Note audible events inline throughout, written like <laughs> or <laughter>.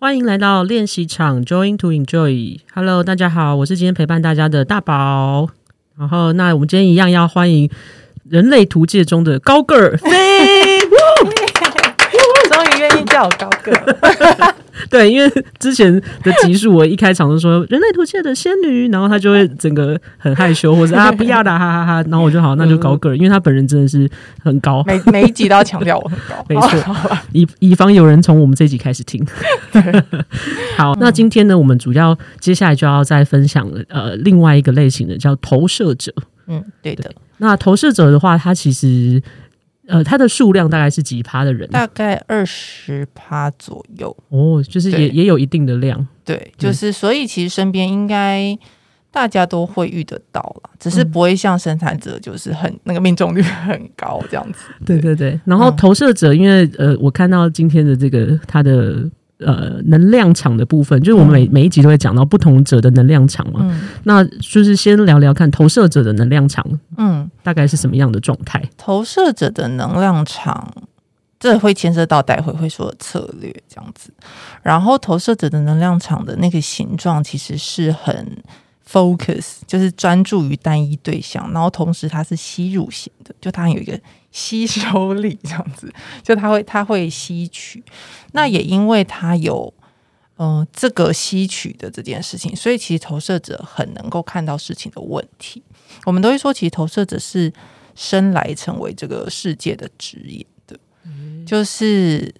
欢迎来到练习场，Join to Enjoy。Hello，大家好，我是今天陪伴大家的大宝。然后，那我们今天一样要欢迎人类图界中的高个儿飞。<laughs> 终于愿意叫我高个儿。<laughs> <laughs> 对，因为之前的集数，我一开场就说人类图界的仙女，然后他就会整个很害羞，或者啊不要啦，哈哈哈哈。然后我就好，那就高个儿，因为他本人真的是很高，每每一集都要强调我很高，<laughs> 没错，<laughs> 以以防有人从我们这一集开始听。好，那今天呢，我们主要接下来就要再分享呃另外一个类型的叫投射者。嗯，对的。那投射者的话，他其实。呃，它的数量大概是几趴的人？大概二十趴左右。哦，就是也也有一定的量。对，就是所以其实身边应该大家都会遇得到了，只是不会像生产者就是很那个命中率很高这样子。对对对。然后投射者，因为呃，我看到今天的这个他的。呃，能量场的部分，就是我们每每一集都会讲到不同者的能量场嘛。嗯，那就是先聊聊看投射者的能量场，嗯，大概是什么样的状态？投射者的能量场，这会牵涉到待会会说的策略这样子。然后投射者的能量场的那个形状，其实是很 focus，就是专注于单一对象，然后同时它是吸入型的，就它有一个。吸收力这样子，就它会它会吸取，那也因为它有嗯、呃、这个吸取的这件事情，所以其实投射者很能够看到事情的问题。我们都会说，其实投射者是生来成为这个世界的职业的，就是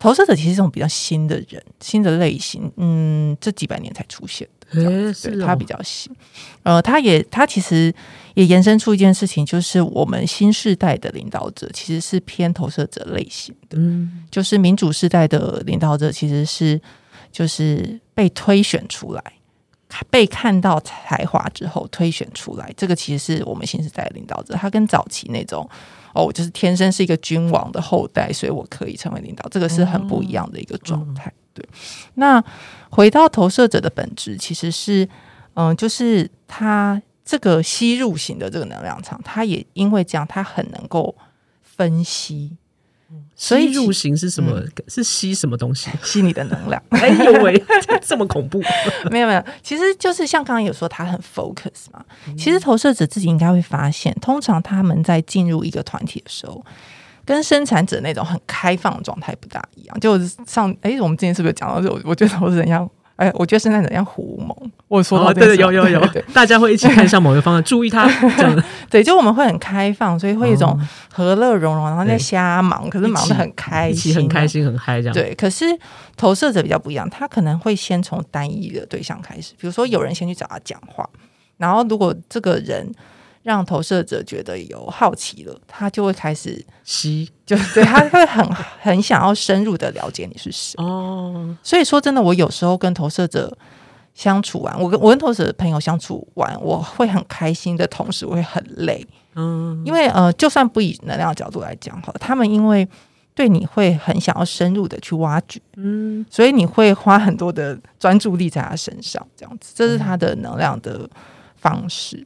投射者其实是一种比较新的人，新的类型，嗯，这几百年才出现。他比较新，呃，他也他其实也延伸出一件事情，就是我们新时代的领导者其实是偏投射者类型的，嗯，就是民主时代的领导者其实是就是被推选出来，被看到才华之后推选出来，这个其实是我们新时代的领导者，他跟早期那种哦，就是天生是一个君王的后代，所以我可以成为领导，这个是很不一样的一个状态。嗯对，那回到投射者的本质，其实是，嗯，就是他这个吸入型的这个能量场，他也因为这样，他很能够分析。所以入型是什么？嗯、是吸什么东西？<laughs> 吸你的能量？哎呦喂，这么恐怖！<laughs> 没有没有，其实就是像刚刚有说他很 focus 嘛。其实投射者自己应该会发现，通常他们在进入一个团体的时候。跟生产者那种很开放的状态不大一样。就上哎、欸，我们之前是不是讲到这？我我觉得投射者像哎，我觉得生产者像胡蒙。我说到对对，有有有，大家会一起看向某个方向，注意他 <laughs> 这样对，就我们会很开放，所以会有一种和乐融融，然后在瞎忙，可是忙得很开心，很开心，很嗨这样。对，可是投射者比较不一样，他可能会先从单一的对象开始，比如说有人先去找他讲话，然后如果这个人。让投射者觉得有好奇了，他就会开始吸，就对他会很 <laughs> 很想要深入的了解你是谁哦。所以说真的，我有时候跟投射者相处完，我跟我跟投射者的朋友相处完，我会很开心的同时，我会很累。嗯，因为呃，就算不以能量的角度来讲哈，他们因为对你会很想要深入的去挖掘，嗯，所以你会花很多的专注力在他身上，这样子，这是他的能量的方式。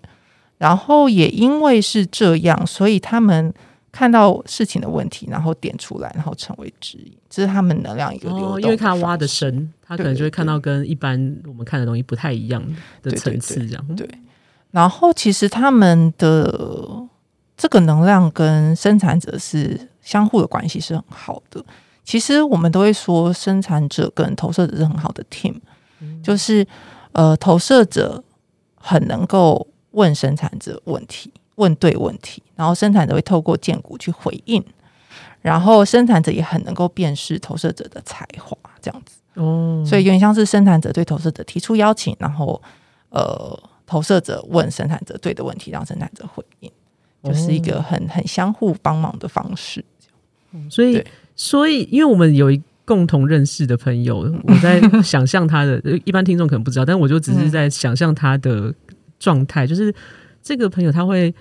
然后也因为是这样，所以他们看到事情的问题，然后点出来，然后成为指引，这是他们能量一个流动。因为他挖的深，他可能就会看到跟一般我们看的东西不太一样的层次，这样对。然后其实他们的这个能量跟生产者是相互的关系是很好的。其实我们都会说，生产者跟投射者是很好的 team，嗯，就是呃，投射者很能够。问生产者问题，问对问题，然后生产者会透过建股去回应，然后生产者也很能够辨识投射者的才华，这样子哦。所以有点像是生产者对投射者提出邀请，然后呃，投射者问生产者对的问题，让生产者回应，就是一个很很相互帮忙的方式。所以，所以，因为我们有一共同认识的朋友，我在想象他的，<laughs> 一般听众可能不知道，但我就只是在想象他的。状态就是这个朋友他会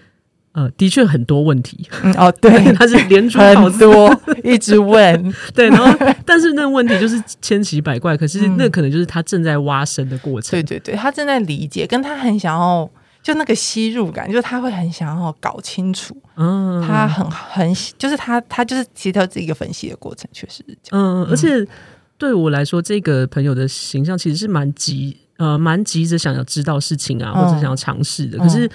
呃，的确很多问题、嗯、哦，对，<laughs> 他是连珠 <laughs> 好多一直问，<laughs> 对，然后但是那个问题就是千奇百怪，可是那可能就是他正在挖深的过程，对对对，他正在理解，跟他很想要就那个吸入感，就是他会很想要搞清楚，嗯，他很很就是他他就是其实他是一个分析的过程，确实是这样，嗯，而且对我来说，这个朋友的形象其实是蛮急，呃，蛮急着想要知道事情啊，或者想要尝试的。嗯、可是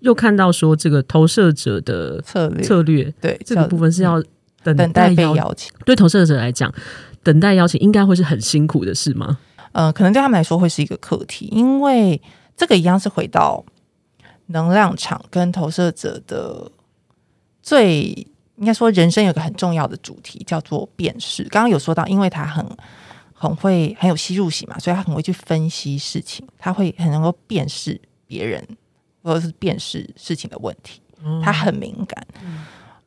又看到说这个投射者的策略，策略对这个部分是要等待，等待被邀请。对投射者来讲，等待邀请应该会是很辛苦的事吗？呃，可能对他们来说会是一个课题，因为这个一样是回到能量场跟投射者的最。应该说，人生有个很重要的主题叫做辨识。刚刚有说到，因为他很很会很有吸入性嘛，所以他很会去分析事情，他会很能够辨识别人或者是辨识事情的问题，他很敏感。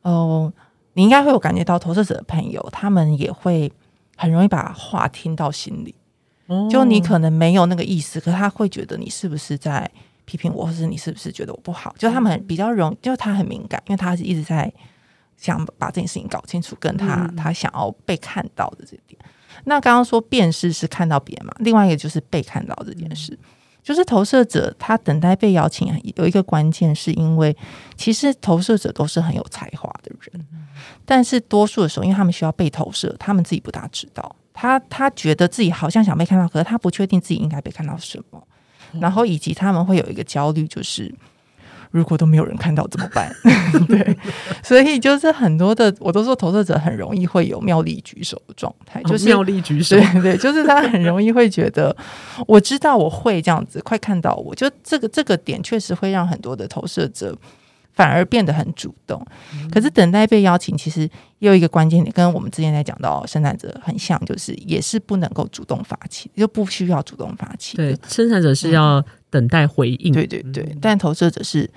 哦、嗯呃，你应该会有感觉到投射者的朋友，他们也会很容易把话听到心里。就你可能没有那个意思，可是他会觉得你是不是在批评我，或是你是不是觉得我不好？就他们比较容，就他很敏感，因为他是一直在。想把这件事情搞清楚，跟他他想要被看到的这点。那刚刚说辨识是看到别人嘛，另外一个就是被看到这件事，就是投射者他等待被邀请，有一个关键是因为其实投射者都是很有才华的人，但是多数的时候，因为他们需要被投射，他们自己不大知道，他他觉得自己好像想被看到，可是他不确定自己应该被看到什么，然后以及他们会有一个焦虑，就是。如果都没有人看到怎么办？<laughs> 对，所以就是很多的，我都说投射者很容易会有妙力举手的状态，就是妙力举手，对对，就是他很容易会觉得，我知道我会这样子，快看到我，就这个这个点确实会让很多的投射者反而变得很主动。可是等待被邀请，其实也有一个关键点，跟我们之前在讲到生产者很像，就是也是不能够主动发起，就不需要主动发起。对，生产者是要。等待回应，对对对，但投射者是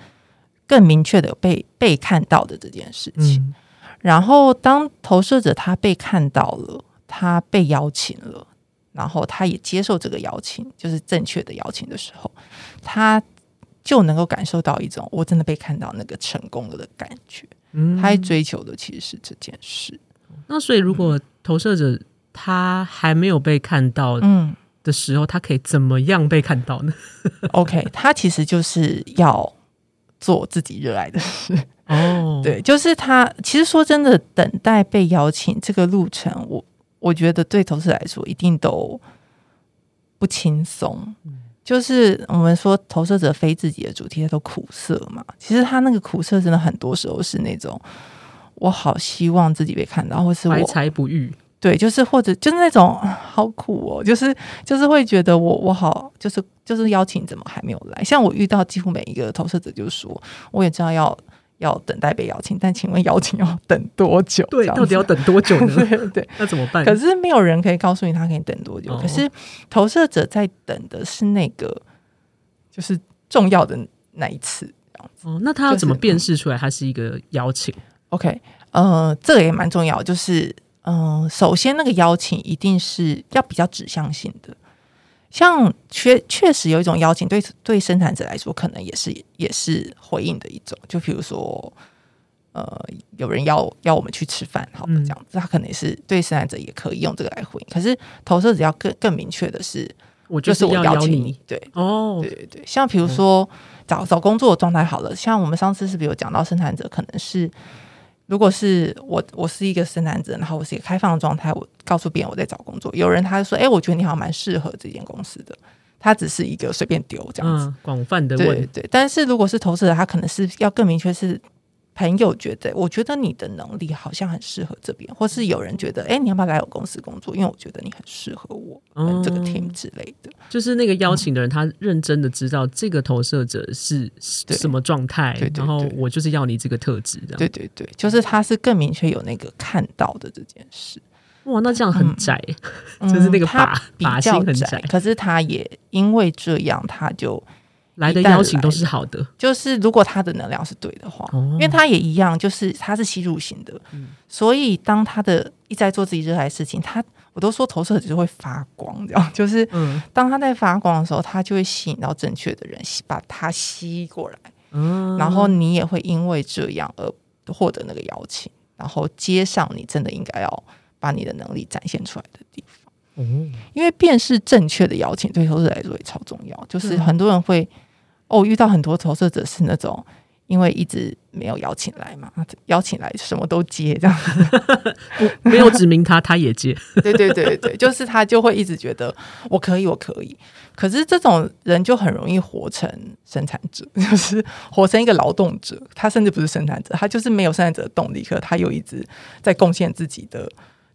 更明确的被被看到的这件事情。嗯、然后，当投射者他被看到了，他被邀请了，然后他也接受这个邀请，就是正确的邀请的时候，他就能够感受到一种我真的被看到那个成功了的感觉。嗯，他追求的其实是这件事。那所以，如果投射者他还没有被看到，嗯。的时候，他可以怎么样被看到呢？<laughs> OK，他其实就是要做自己热爱的事哦。<laughs> 对，就是他其实说真的，等待被邀请这个路程，我我觉得对投射来说一定都不轻松。嗯、就是我们说投射者非自己的主题都苦涩嘛，其实他那个苦涩真的很多时候是那种我好希望自己被看到，或是我怀才不遇。对，就是或者就是那种好苦哦，就是就是会觉得我我好，就是就是邀请怎么还没有来？像我遇到几乎每一个投射者，就是说我也知道要要等待被邀请，但请问邀请要等多久？对，到底要等多久呢？<laughs> 对对，那怎么办？可是没有人可以告诉你他可以等多久。哦、可是投射者在等的是那个就是重要的那一次，这样子。哦，那他要怎么辨识出来他是一个邀请、就是嗯、？OK，呃，这个也蛮重要，就是。嗯，首先那个邀请一定是要比较指向性的，像确确实有一种邀请，对对生产者来说，可能也是也是回应的一种。就比如说，呃，有人要要我们去吃饭，好的，这样子，他可能也是对生产者也可以用这个来回应。可是投射者要更更明确的是，我就是我邀请你，对，哦，对对对，像比如说找找工作的状态好了，像我们上次是不是有讲到生产者可能是。如果是我，我是一个生产者，然后我是一个开放的状态，我告诉别人我在找工作，有人他就说，哎、欸，我觉得你好像蛮适合这间公司的，他只是一个随便丢这样子，广、嗯、泛的问，对对。但是如果是投资者，他可能是要更明确是。朋友觉得，我觉得你的能力好像很适合这边，或是有人觉得，哎，你要不要来我公司工作？因为我觉得你很适合我嗯这个 team 之类的。就是那个邀请的人，他认真的知道这个投射者是什么状态，然后我就是要你这个特质，的。对对对，就是他是更明确有那个看到的这件事。哇，那这样很窄，嗯、<laughs> 就是那个把把心很窄，可是他也因为这样，他就。来的邀请都是好的，就是如果他的能量是对的话，哦、因为他也一样，就是他是吸入型的，嗯、所以当他的一直在做自己热爱的事情，他我都说投射者就会发光，这样就是，当他在发光的时候，他就会吸引到正确的人，把他吸过来，嗯，然后你也会因为这样而获得那个邀请，然后接上你真的应该要把你的能力展现出来的地方，嗯，因为辨识正确的邀请对投射者来说也超重要，就是很多人会。哦，遇到很多投射者是那种因为一直没有邀请来嘛，邀请来什么都接这样 <laughs> 子，没有指明他，他也接。对对对对，就是他就会一直觉得我可以，我可以。可是这种人就很容易活成生产者，<laughs> 就是活成一个劳动者。他甚至不是生产者，他就是没有生产者的动力，可他又一直在贡献自己的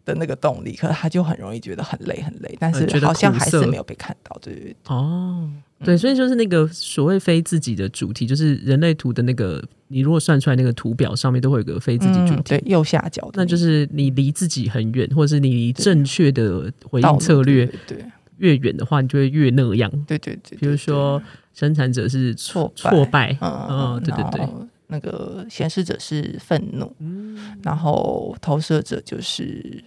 的那个动力，可他就很容易觉得很累很累，但是好像还是没有被看到，对对对。哦。对，所以就是那个所谓非自己的主题，就是人类图的那个，你如果算出来那个图表上面都会有个非自己主题，对，右下角，那就是你离自己很远，或者是你离正确的回应策略对越远的话，你就会越那样。对对对，比如说生产者是挫挫败，嗯，对对对，那个显示者是愤怒，然后投射者就是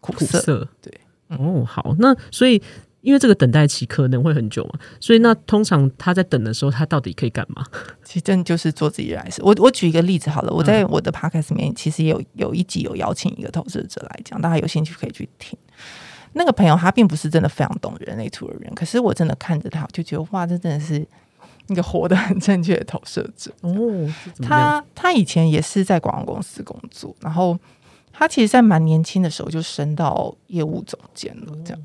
苦涩，对，哦，好，那所以。因为这个等待期可能会很久嘛，所以那通常他在等的时候，他到底可以干嘛？<laughs> 其实真的就是做自己热爱事。我我举一个例子好了，我在我的 podcast 里面其实也有有一集有邀请一个投射者来讲，大家有兴趣可以去听。那个朋友他并不是真的非常懂人类图的人，可是我真的看着他，我就觉得哇，这真的是一个活得很正确的投射者 <laughs> 哦。他他以前也是在广告公司工作，然后他其实，在蛮年轻的时候就升到业务总监了，这样。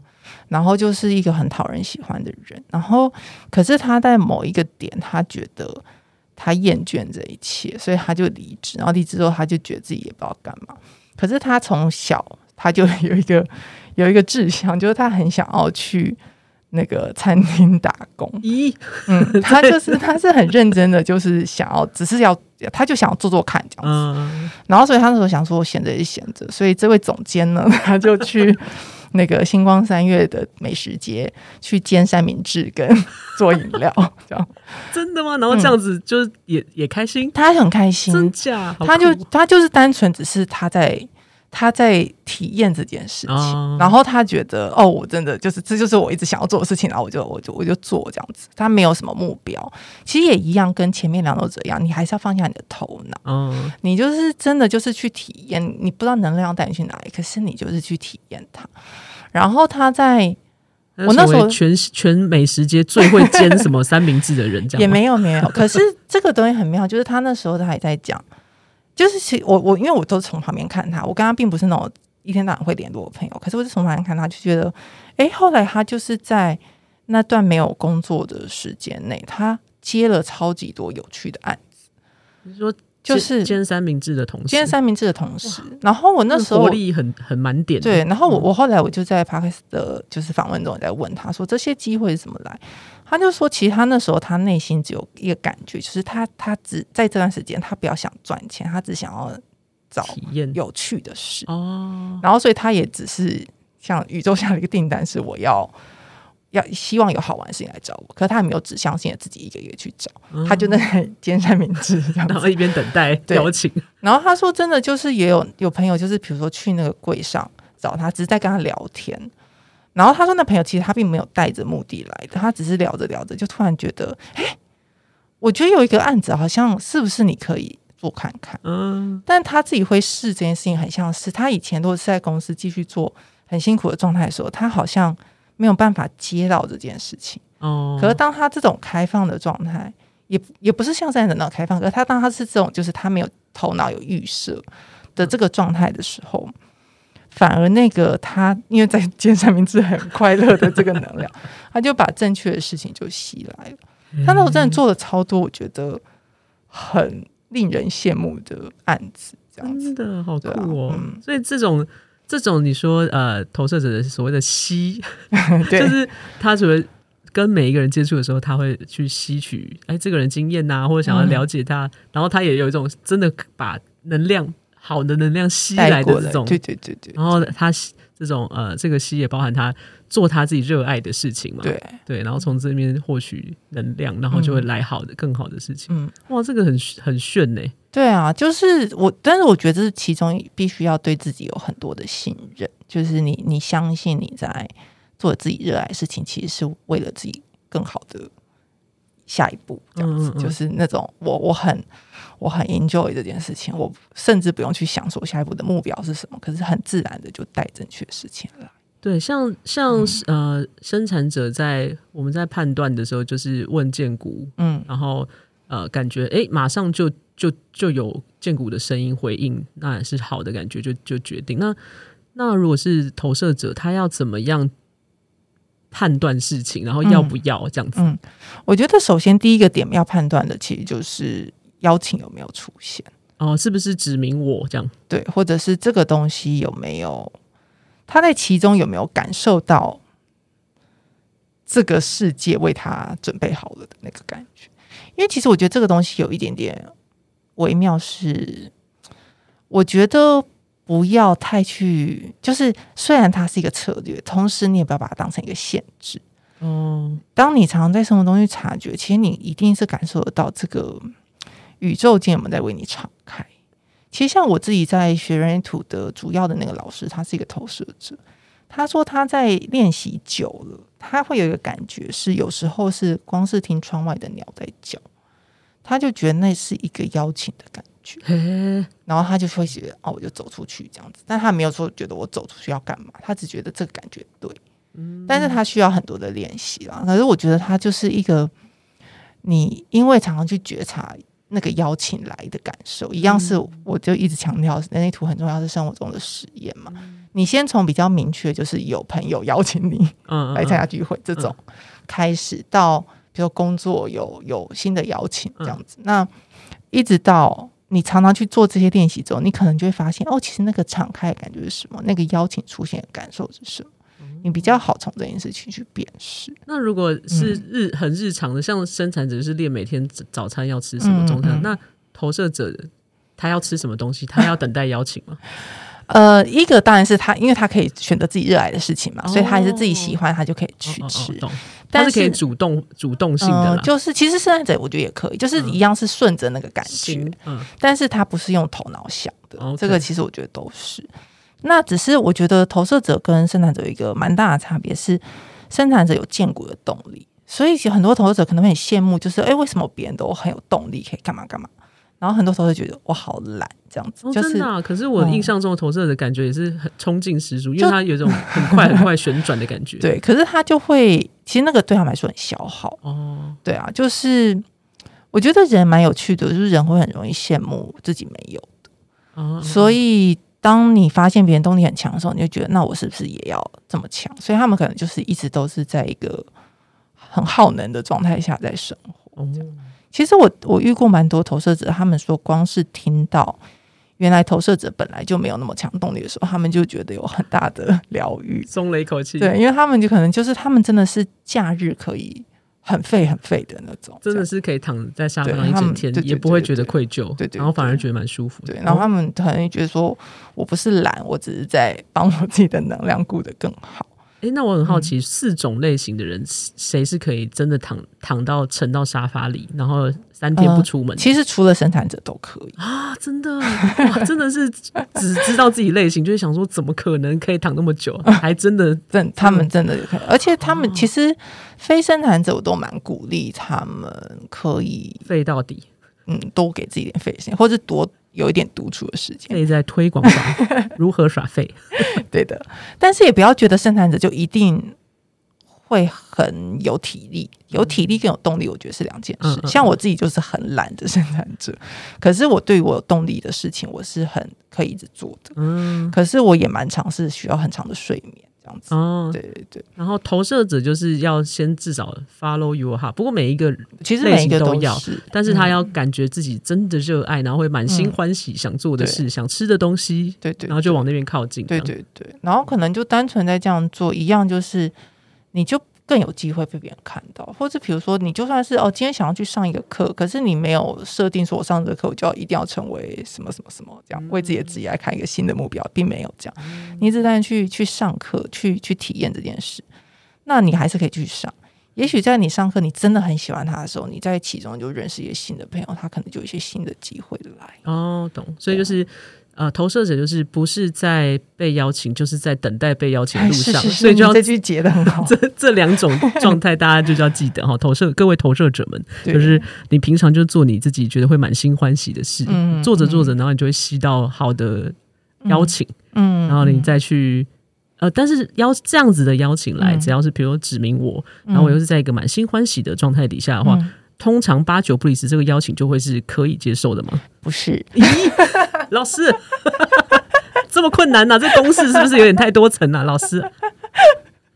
然后就是一个很讨人喜欢的人，然后可是他在某一个点，他觉得他厌倦这一切，所以他就离职。然后离职之后，他就觉得自己也不知道干嘛。可是他从小他就有一个有一个志向，就是他很想要去那个餐厅打工。咦，嗯，他就是他是很认真的，就是想要，只是要他就想要做做看这样子。然后所以他那时候想说，闲着也闲着，所以这位总监呢，<laughs> 他就去。那个星光三月的美食节去煎三明治跟做饮料，这样真的吗？然后这样子就是也、嗯、也开心，他很开心，真假？他就他就是单纯只是他在。他在体验这件事情，哦、然后他觉得哦，我真的就是这就是我一直想要做的事情，然后我就我就我就做这样子。他没有什么目标，其实也一样，跟前面两种者一样，你还是要放下你的头脑，嗯，你就是真的就是去体验，你不知道能量带你去哪里，可是你就是去体验它。然后他在我那时候全全美食街最会煎什么三明治的人，这样 <laughs> 也没有没有。可是这个东西很妙，就是他那时候他还在讲。就是其我我因为我都从旁边看他，我跟他并不是那种一天到晚会联络的朋友，可是我就从旁边看他，就觉得，哎、后来他就是在那段没有工作的时间内，他接了超级多有趣的案子。你说就是煎三明治的同时，煎三明治的同时，然后我那时候活力很很满点。对，然后我我后来我就在 Podcast 的就是访问中在问他说，这些机会是怎么来？他就说，其实他那时候他内心只有一个感觉，就是他他只在这段时间，他不要想赚钱，他只想要找体验有趣的事哦。然后，所以他也只是像宇宙下的一个订单，是我要要希望有好玩的事情来找我。可是他也没有指向性的自己一个一个去找，他就在煎三明治，然后一边等待邀请。然后他说，真的就是也有有朋友，就是比如说去那个柜上找他，只是在跟他聊天。然后他说，那朋友其实他并没有带着目的来的，他只是聊着聊着，就突然觉得，哎，我觉得有一个案子好像是不是你可以做看看？嗯，但他自己会试这件事情，很像是他以前如果是在公司继续做很辛苦的状态的时候，他好像没有办法接到这件事情。哦，可是当他这种开放的状态，也也不是像现在的那种开放，可是他当他是这种，就是他没有头脑有预设的这个状态的时候。反而那个他，因为在煎三明治很快乐的这个能量，他就把正确的事情就吸来了。他那时候真的做了超多，我觉得很令人羡慕的案子，这样子真的好酷哦。嗯、所以这种这种你说呃，投射者的所谓的吸，<laughs> 就是他除了跟每一个人接触的时候，他会去吸取哎这个人经验呐、啊，或者想要了解他，嗯、然后他也有一种真的把能量。好的能量吸来的这种，对对对对。然后他这种呃，这个吸也包含他做他自己热爱的事情嘛，对对。然后从这边获取能量，然后就会来好的、嗯、更好的事情。嗯，哇，这个很很炫呢。对啊，就是我，但是我觉得这是其中必须要对自己有很多的信任，就是你你相信你在做自己热爱的事情，其实是为了自己更好的下一步，这样子，嗯嗯嗯，就是那种我我很。我很 enjoy 这件事情，我甚至不用去想说下一步的目标是什么，可是很自然的就带正确的事情来。对，像像、嗯、呃，生产者在我们在判断的时候，就是问荐股，嗯，然后呃，感觉哎，马上就就就有建股的声音回应，那也是好的感觉，就就决定。那那如果是投射者，他要怎么样判断事情，然后要不要这样子？嗯，嗯，我觉得首先第一个点要判断的，其实就是邀请有没有出现哦，是不是指明我这样？对，或者是这个东西有没有他在其中有没有感受到这个世界为他准备好了的那个感觉？因为其实我觉得这个东西有一点点微妙，是我觉得不要太去，就是虽然它是一个策略，同时你也不要把它当成一个限制。嗯，当你常常在生活中去察觉，其实你一定是感受得到这个宇宙间有没有在为你敞开。其实像我自己在学人类图的主要的那个老师，他是一个投射者。他说他在练习久了，他会有一个感觉是，有时候是光是听窗外的鸟在叫，他就觉得那是一个邀请的感觉，然后他就会觉得哦，我就走出去这样子，但他没有说觉得我走出去要干嘛，他只觉得这个感觉对，但是他需要很多的练习啦。可是我觉得他就是一个，你因为常常去觉察那个邀请来的感受，一样是我就一直强调人类图很重要，是生活中的实验嘛。你先从比较明确，就是有朋友邀请你来参加聚会这种开始，到比如工作有有新的邀请这样子，那一直到你常常去做这些练习之后，你可能就会发现哦，其实那个敞开的感觉是什么？那个邀请出现的感受是什么？你比较好从这件事情去辨识。那如果是日很日常的，像生产者是练每天早餐要吃什么中餐，那投射者他要吃什么东西？他要等待邀请吗？<laughs> 呃，一个当然是他，因为他可以选择自己热爱的事情嘛，哦、所以他还是自己喜欢，他就可以去吃。但是，是可以主动主动性的、呃，就是其实生产者我觉得也可以，就是一样是顺着那个感觉，嗯，但是他不是用头脑想的，嗯、这个其实我觉得都是。那只是我觉得投射者跟生产者有一个蛮大的差别是，生产者有建骨的动力，所以其实很多投射者可能会很羡慕，就是哎，为什么别人都很有动力可以干嘛干嘛？然后很多时候会觉得我好懒，这样子。哦、就是、可是我印象中的投射的感觉也是很冲劲十足，<laughs> 因为他有一种很快很快旋转的感觉。对，可是他就会，其实那个对他们来说很消耗。哦，对啊，就是我觉得人蛮有趣的，就是人会很容易羡慕自己没有的。哦，所以当你发现别人动力很强的时候，你就觉得那我是不是也要这么强？所以他们可能就是一直都是在一个很耗能的状态下在生活。这样。哦其实我我遇过蛮多投射者，他们说光是听到原来投射者本来就没有那么强动力的时候，他们就觉得有很大的疗愈，松了一口气。对，因为他们就可能就是他们真的是假日可以很废很废的那种，真的是可以躺在沙发上一整天，也不会觉得愧疚，对对，然后反而觉得蛮舒服。对，然后他们可能觉得说，我不是懒，我只是在帮我自己的能量顾得更好。哎，那我很好奇，嗯、四种类型的人，谁是可以真的躺躺到沉到沙发里，然后三天不出门？呃、其实除了生产者都可以啊！真的哇，真的是只知道自己类型，就是想说，怎么可能可以躺那么久？还真的，真他们真的可以，而且他们其实非生产者，我都蛮鼓励他们可以废到底，嗯，多给自己点废时间，或者多。有一点独处的时间，可以在推广上 <laughs> 如何耍废，对的。但是也不要觉得生产者就一定会很有体力，有体力更有动力，我觉得是两件事。嗯嗯嗯，像我自己就是很懒的生产者，可是我对于我有动力的事情，我是很可以一直做的。嗯，可是我也蛮尝试需要很长的睡眠。哦，对对对，然后投射者就是要先至少 follow your heart，不过每一个其实每一个都要，但是他要感觉自己真的热爱，然后会满心欢喜想做的事，想吃的东西，对对，然后就往那边靠近，对对对，然后可能就单纯在这样做一样，就是你就。更有机会被别人看到，或者比如说，你就算是哦，今天想要去上一个课，可是你没有设定说，我上这个课我就要一定要成为什么什么什么这样，为自己的职业来看一个新的目标，并没有这样。你一直在去去上课，去去体验这件事，那你还是可以去上。也许在你上课，你真的很喜欢他的时候，你在其中就认识一些新的朋友，他可能就有一些新的机会来。哦，懂。所以就是。呃，投射者就是不是在被邀请，就是在等待被邀请的路上，是是是，所以就要这句结得很好。<laughs> 这这两种状态，大家就要记得哈。投射各位投射者们，就是你平常就做你自己觉得会满心欢喜的事，嗯、做着做着，然后你就会吸到好的邀请，嗯，然后你再去呃，但是邀这样子的邀请来，嗯、只要是比如说指明我，然后我又是在一个满心欢喜的状态底下的话。嗯通常八九不离十这个邀请就会是可以接受的吗？不是，咦老师 <laughs> 这么困难呢、啊？这公式是不是有点太多层了、啊？老师。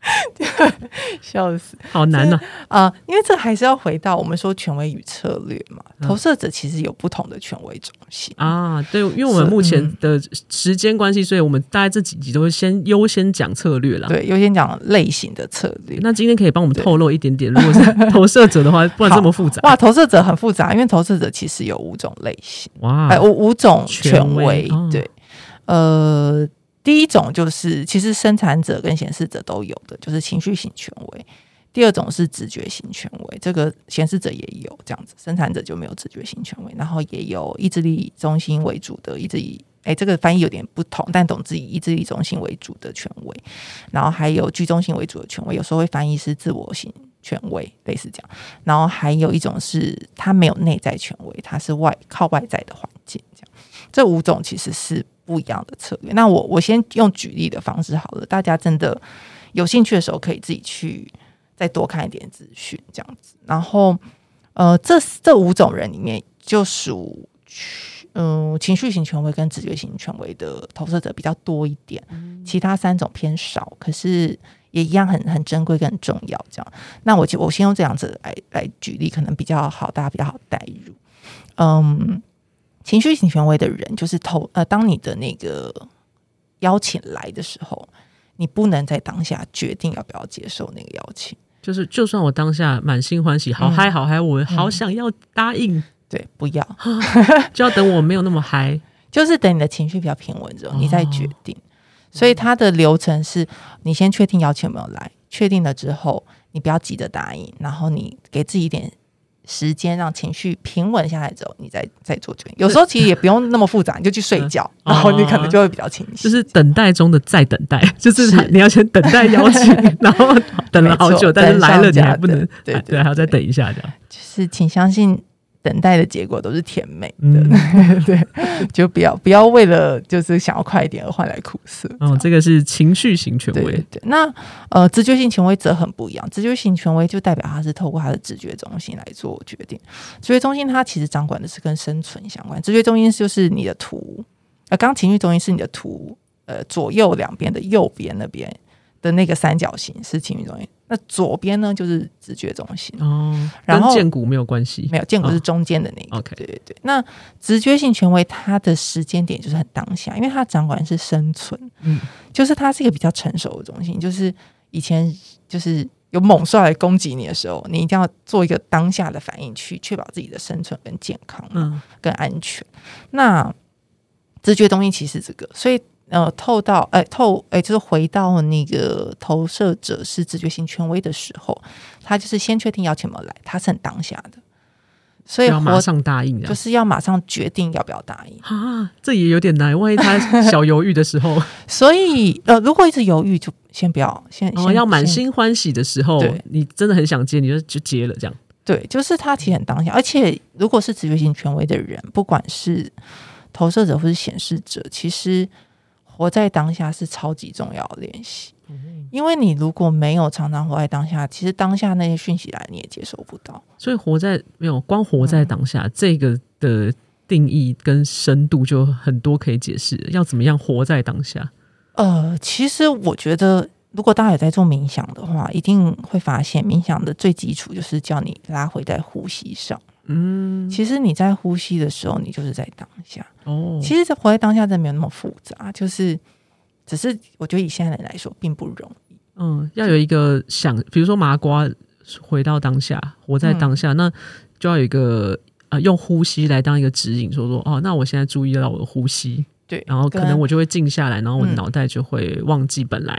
<laughs> 笑死，好难呢啊、呃！因为这还是要回到我们说权威与策略嘛。投射者其实有不同的权威中心啊。对，因为我们目前的时间关系，所以我们大概这几集都会先优先讲策略啦。对，优先讲类型的策略。那今天可以帮我们透露一点点，如果是 <laughs> 投射者的话，不然这么复杂。哇，投射者很复杂，因为投射者其实有五种类型。哇，哎，五五种权威。对，呃。第一种就是，其实生产者跟显示者都有的，就是情绪型权威。第二种是直觉型权威，这个显示者也有这样子，生产者就没有直觉型权威。然后也有意志力中心为主的意志力，哎，这个翻译有点不同，但总之以意志力中心为主的权威。然后还有居中心为主的权威，有时候会翻译是自我型权威，类似这样。然后还有一种是它没有内在权威，它是外靠外在的环境。这五种其实是。不一样的策略。那我我先用举例的方式好了，大家真的有兴趣的时候，可以自己去再多看一点资讯，这样子。然后，呃，这这五种人里面，就属嗯、呃、情绪型权威跟直觉型权威的投射者比较多一点，其他三种偏少，可是也一样很很珍贵跟很重要。这样，那我就我先用这样子来来举例，可能比较好，大家比较好代入。嗯。情绪型权威的人，就是投呃，当你的那个邀请来的时候，你不能在当下决定要不要接受那个邀请。就是，就算我当下满心欢喜，好嗨好嗨，我好想要答应，嗯、对，不要，就要等我没有那么嗨，<laughs> 就是等你的情绪比较平稳之后，你再决定。哦、所以它的流程是，你先确定邀请有没有来，确定了之后，你不要急着答应，然后你给自己一点。时间让情绪平稳下来之后，你再再做决定。有时候其实也不用那么复杂，你就去睡觉，<laughs> 然后你可能就会比较清晰。就是等待中的再等待，<laughs> 就是你要先等待邀请，<laughs> 然后等了好久，但是来了你还不能，对对，还要再等一下这样。就是请相信。等待的结果都是甜美的，嗯、<laughs> 对，就不要不要为了就是想要快一点而换来苦涩。哦，这个是情绪型权威。对，对，对，那呃，直觉性权威则很不一样。直觉性权威就代表他是透过他的直觉中心来做决定。直觉中心它其实掌管的是跟生存相关。直觉中心就是你的图，呃，刚情绪中心是你的图，呃，左右两边的右边那边。的那个三角形是情绪中心，那左边呢就是直觉中心哦，然后剑骨没有关系，没有剑骨是中间的那个。对对对。那直觉性权威，它的时间点就是很当下，因为它掌管是生存，嗯，就是它是一个比较成熟的中心，就是以前就是有猛兽来攻击你的时候，你一定要做一个当下的反应，去确保自己的生存跟健康，嗯，跟安全。那直觉中心其实这个，所以。呃，透到哎、欸，透哎、欸，就是回到那个投射者是直觉型权威的时候，他就是先确定邀请有没有来，他是很当下的，所以要马上答应，就是要马上决定要不要答应啊，这也有点难，万一他 <laughs> 小犹豫的时候，所以呃，如果一直犹豫，就先不要，先，哦、先要满心欢喜的时候，对你真的很想接，你就就接了，这样对，就是他其实很当下，而且如果是直觉型权威的人，不管是投射者或是显示者，其实。活在当下是超级重要的练习，因为你如果没有常常活在当下，其实当下那些讯息来你也接收不到。所以活在没有光活在当下、嗯、这个的定义跟深度就很多可以解释。要怎么样活在当下？呃，其实我觉得，如果大家有在做冥想的话，一定会发现冥想的最基础就是叫你拉回在呼吸上。嗯，其实你在呼吸的时候，你就是在当下。哦，其实活在当下真的没有那么复杂，就是只是我觉得以现在人来说并不容易。嗯，要有一个想，比如说麻瓜回到当下，活在当下，嗯、那就要有一个呃，用呼吸来当一个指引，说说哦，那我现在注意到我的呼吸，对，然后可能我就会静下来，然后我的脑袋就会忘记本来、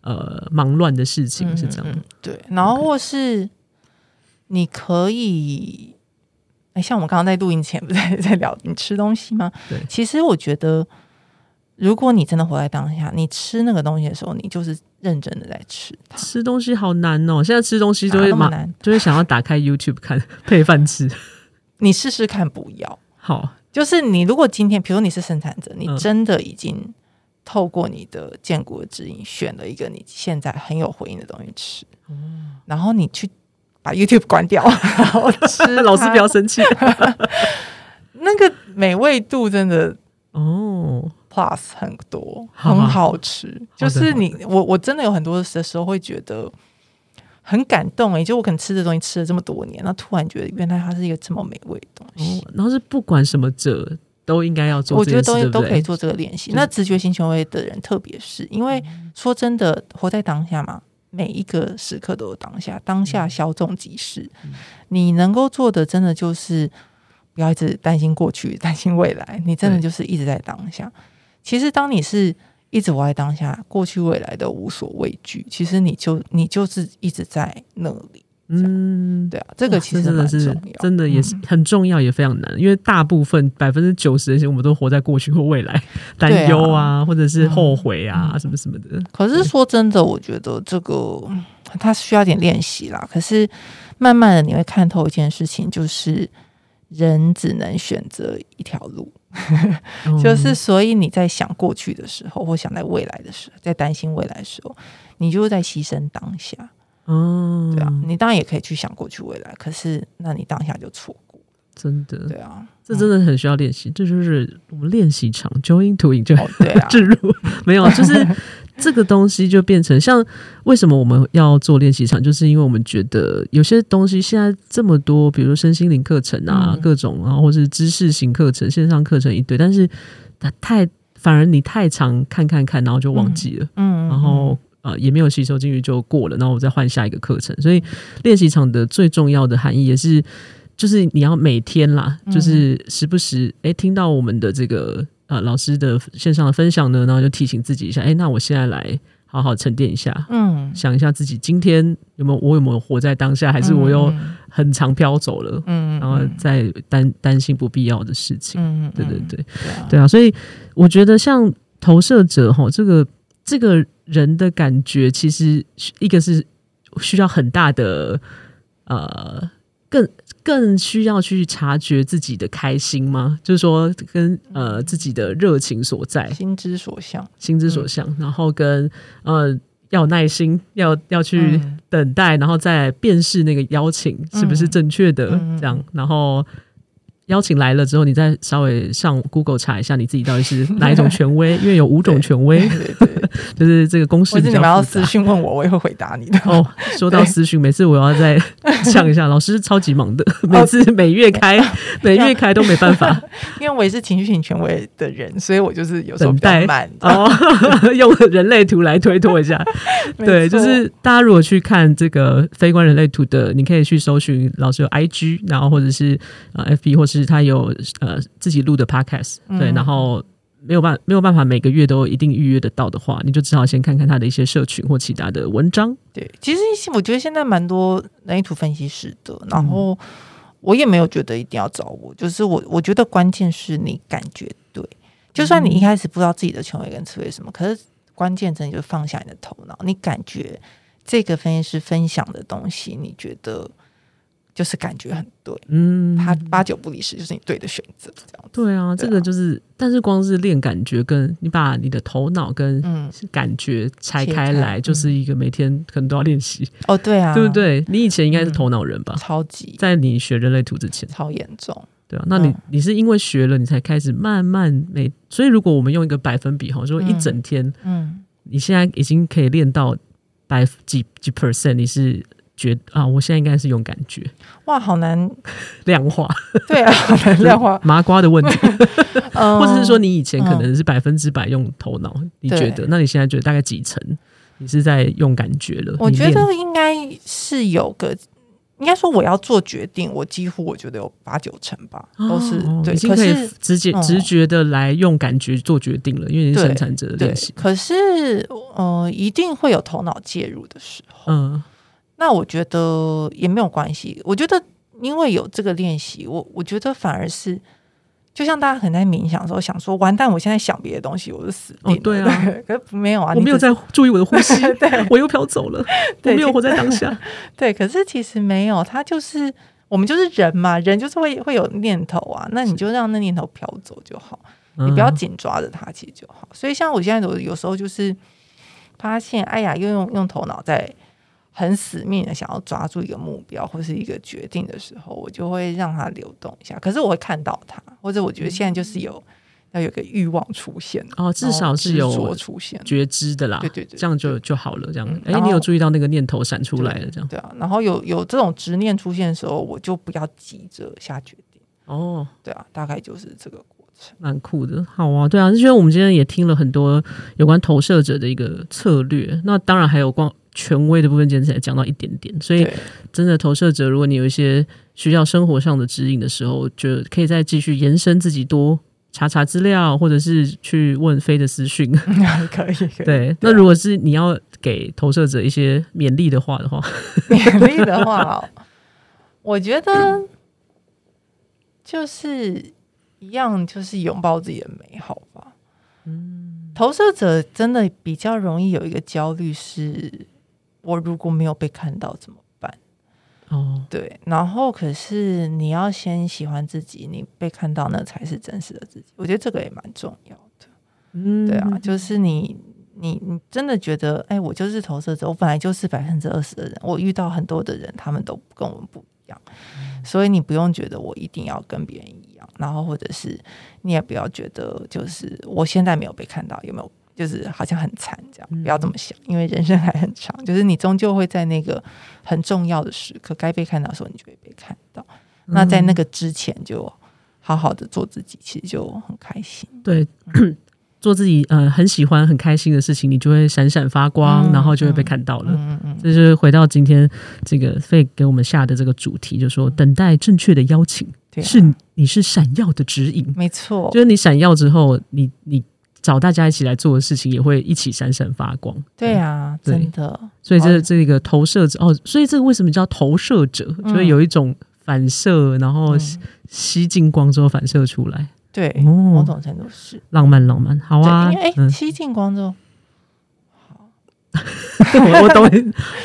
嗯、呃忙乱的事情，是这样。对，然后或是你可以。哎，像我们刚刚在录音前不是 <laughs> 在在聊你吃东西吗？对，其实我觉得，如果你真的活在当下，你吃那个东西的时候，你就是认真的在吃。吃东西好难哦，现在吃东西就会蛮难，就会想要打开 YouTube 看 <laughs> 配饭吃。<laughs> 你试试看，不要好。就是你如果今天，比如你是生产者，你真的已经透过你的荐骨的指引，选了一个你现在很有回应的东西吃，嗯，然后你去。把 YouTube 关掉，然后吃。老师不要生气。<laughs> 那个美味度真的哦，plus 很多，很好吃。就是你我我真的有很多的时候会觉得很感动诶、欸，就我可能吃的东西吃了这么多年，那突然觉得原来它是一个这么美味的东西。哦、然后是不管什么者都应该要做，我觉得都都可以做这个练习。那直觉型权威的人，特别是因为说真的，活在当下嘛，每一个时刻都有当下，当下稍纵即逝。你能够做的，真的就是。不要一直担心过去，<laughs> 担心未来。你真的就是一直在当下。其实，当你是一直活在当下，过去未来都无所畏惧。其实，你就你就是一直在那里。嗯，对啊，这个其实真的是真的也是很重要，也非常难。嗯、因为大部分百分之九十的人，我们都活在过去或未来，担忧啊，啊或者是后悔啊，嗯、什么什么的。可是说真的，我觉得这个它需要点练习啦。可是慢慢的，你会看透一件事情，就是。人只能选择一条路，<laughs> 就是所以你在想过去的时候，或想在未来的时候，在担心未来的时候，你就是在牺牲当下。嗯，对啊，你当然也可以去想过去未来，可是那你当下就错过，真的。对啊，这真的很需要练习，这就是我们练习场 Join To Enjoy 就对啊，<laughs> 置入。没有，就是。<laughs> 这个东西就变成像为什么我们要做练习场，就是因为我们觉得有些东西现在这么多，比如身心灵课程啊，嗯、各种啊，或是知识型课程、线上课程一堆，但是它太反而你太常看看看，然后就忘记了，嗯，然后呃也没有吸收进去就过了，然后我再换下一个课程。所以练习场的最重要的含义也是，就是你要每天啦，就是时不时哎听到我们的这个。呃，老师的线上的分享呢，然后就提醒自己一下，哎，那我现在来好好沉淀一下，嗯，想一下自己今天有没有，我有没有活在当下，还是我又很长飘走了，嗯，然后再担担心不必要的事情，嗯，对对对，对啊，所以我觉得像投射者哈，这个这个人的感觉，其实一个是需要很大的呃。更更需要去察觉自己的开心吗？就是说跟，跟呃自己的热情所在，心之所向，心之所向，嗯、然后跟呃要有耐心，要要去等待，嗯、然后再辨识那个邀请是不是正确的，嗯、这样，然后。邀请来了之后，你再稍微上 Google 查一下你自己到底是 <laughs> 哪一种权威，因为有五种权威，对对对，<laughs> 就是这个公式。或者你们要私讯问我，我也会回答你的。哦，说到私讯，每次我要再呛一下，<laughs> 老师超级忙的，每次每月开每月开都没办法，因为我也是情绪型权威的人，所以我就是有时候比较慢哦，用人类图来推脱一下。对，就是大家如果去看这个非观人类图的，你可以去搜寻老师有 IG，然后或者是呃 FB 或是。是他有呃自己录的 podcast，对，然后没有办没有办法每个月都一定预约得到的话，你就只好先看看他的一些社群或其他的文章。对，其实我觉得现在蛮多人类图分析师的，然后我也没有觉得一定要找我，就是我我觉得关键是你感觉对，就算你一开始不知道自己的权威跟词汇什么，可是关键真的就是放下你的头脑，你感觉这个分析师分享的东西，你觉得。就是感觉很对，嗯，他八九不离十，就是你对的选择，这样。对啊，这个就是，但是光是练感觉，跟你把你的头脑跟感觉拆开来，就是一个每天可能都要练习。哦，对啊，对不对？你以前应该是头脑人吧？超级，在你学人类图之前，超严重。对啊，那你你是因为学了，你才开始慢慢每，所以如果我们用一个百分比哈，说一整天，嗯，你现在已经可以练到百几几 percent，你是。觉啊，我现在应该是用感觉哇，好难 <laughs> 量化。对啊，<laughs> 好难量化 <laughs> 麻瓜的问题，或者是说你以前可能是百分之百用头脑，嗯、你觉得？那你现在觉得大概几成？你是在用感觉了？我觉得应该是有个，应该说我要做决定，我几乎我觉得有八九成吧，都是、哦、对，已经可以直接直觉的来用感觉做决定了，因为你是生产者的练习。可是呃，一定会有头脑介入的时候，嗯。那我觉得也没有关系。我觉得因为有这个练习，我我觉得反而是，就像大家可能在冥想的时候想说，完蛋，我现在想别的东西，我就死定了。哦，对啊，对，<laughs> 可是没有啊，我没有在注意我的呼吸，<laughs> 对，我又飘走了，对我没有活在当下。<laughs> 对，可是其实没有，他就是我们就是人嘛，人就是会会有念头啊，那你就让那念头飘走就好，你不要紧抓着它，其实就好。所以像我现在有有时候就是发现，哎呀，又用用头脑在。很死命的想要抓住一个目标或是一个决定的时候，我就会让它流动一下。可是我会看到它，或者我觉得现在就是有要有个欲望出现哦，至少是有出现觉知的啦。对对对，这样就就好了。这样，哎、嗯，你有注意到那个念头闪出来了？这样对啊。然后有有这种执念出现的时候，我就不要急着下决定。哦，对啊，大概就是这个。蛮酷的，好啊，对啊。就觉得我们今天也听了很多有关投射者的一个策略，那当然还有光。权威的部分，今天才讲到一点点，所以真的投射者，如果你有一些需要生活上的指引的时候，就可以再继续延伸自己多查查资料，或者是去问飞的私讯，<laughs> 可以。可以对，那如果是你要给投射者一些勉励的话的话，勉励的话，我觉得就是一样，就是拥抱自己的美好吧。嗯，投射者真的比较容易有一个焦虑是。我如果没有被看到怎么办？哦，对，然后可是你要先喜欢自己，你被看到那才是真实的自己。我觉得这个也蛮重要的。嗯，对啊，就是你你你真的觉得，哎，我就是投射者，我本来就是百分之二十的人，我遇到很多的人，他们都跟我们不一样，嗯，所以你不用觉得我一定要跟别人一样，然后或者是你也不要觉得就是我现在没有被看到，有没有？就是好像很惨这样，不要这么想，因为人生还很长。就是你终究会在那个很重要的时刻，该被看到的时候，你就会被看到。那在那个之前，就好好的做自己，其实就很开心。对，<clears throat> 做自己呃很喜欢、很开心的事情，你就会闪闪发光，然后就会被看到了。嗯嗯，这就是回到今天这个 Faye 给我们下的这个主题，就是说等待正确的邀请，是你是闪耀的指引。没错，就是你闪耀之后，你你。找大家一起来做的事情，也会一起闪闪发光。对啊，对真的。所以这这个投射者哦，所以这个为什么叫投射者？嗯、就是有一种反射，然后吸进光之后反射出来。对，哦、某种程度是浪漫，浪漫。好啊，因为哎，吸进光之后，好，我 <laughs> 我懂。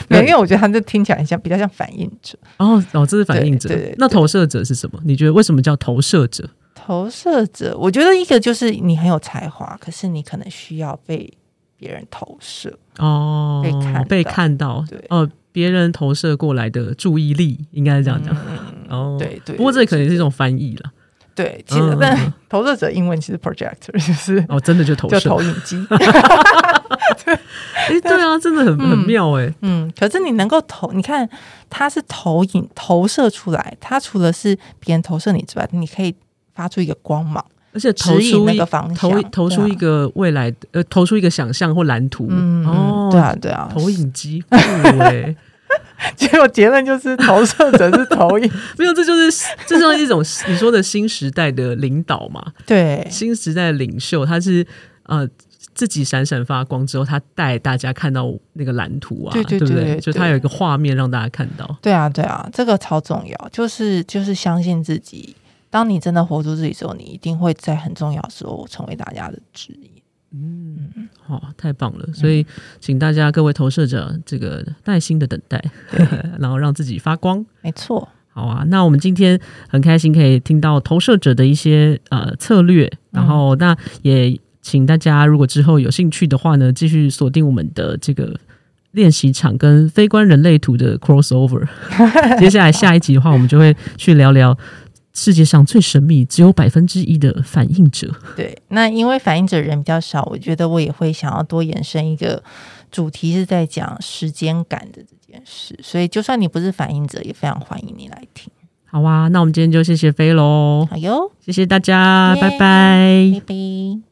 没有，因为我觉得他这听起来很像，比较像反应者。哦哦，这是反应者。对，对，对，对，那投射者是什么？你觉得为什么叫投射者？投射者，我觉得一个就是你很有才华，可是你可能需要被别人投射哦，被看被看到，对哦，别人投射过来的注意力，应该是这样讲、嗯、哦，对对。不过这可能是一种翻译了，对，其实、嗯、但投射者英文其实 projector 就是哦，真的就投射就投影机，对，<laughs> <laughs> 哎，<laughs> 对啊，真的很、嗯、很妙哎，嗯，可是你能够投，你看它是投影投射出来，它除了是别人投射你之外，你可以。发出一个光芒，而且投出一个方向，投投出一个未来，呃，投出一个想象或蓝图。嗯，哦，对啊，对啊，投影机，对。<laughs> 结果结论就是投射者是投影，没有，这就是这就是一种你说的新时代的领导嘛？对，新时代的领袖，他是呃自己闪闪发光之后，他带大家看到那个蓝图啊，对对对，对不对？就他有一个画面让大家看到。对啊，对啊，这个超重要，就是就是相信自己。当你真的活出自己之后，你一定会在很重要的时候成为大家的指引。嗯，好、哦，太棒了！所以，请大家各位投射者，这个耐心的等待，<laughs> 然后让自己发光。没错。好啊，那我们今天很开心可以听到投射者的一些呃策略，然后那也请大家如果之后有兴趣的话呢，继续锁定我们的这个练习场跟非观人类图的 crossover。<laughs> 接下来下一集的话，我们就会去聊聊。世界上最神秘、只有百分之一的反应者。对，那因为反应者人比较少，我觉得我也会想要多延伸一个主题，是在讲时间感的这件事。所以，就算你不是反应者，也非常欢迎你来听。好啊，那我们今天就谢谢飞喽。好哟，谢谢大家，拜拜，拜拜。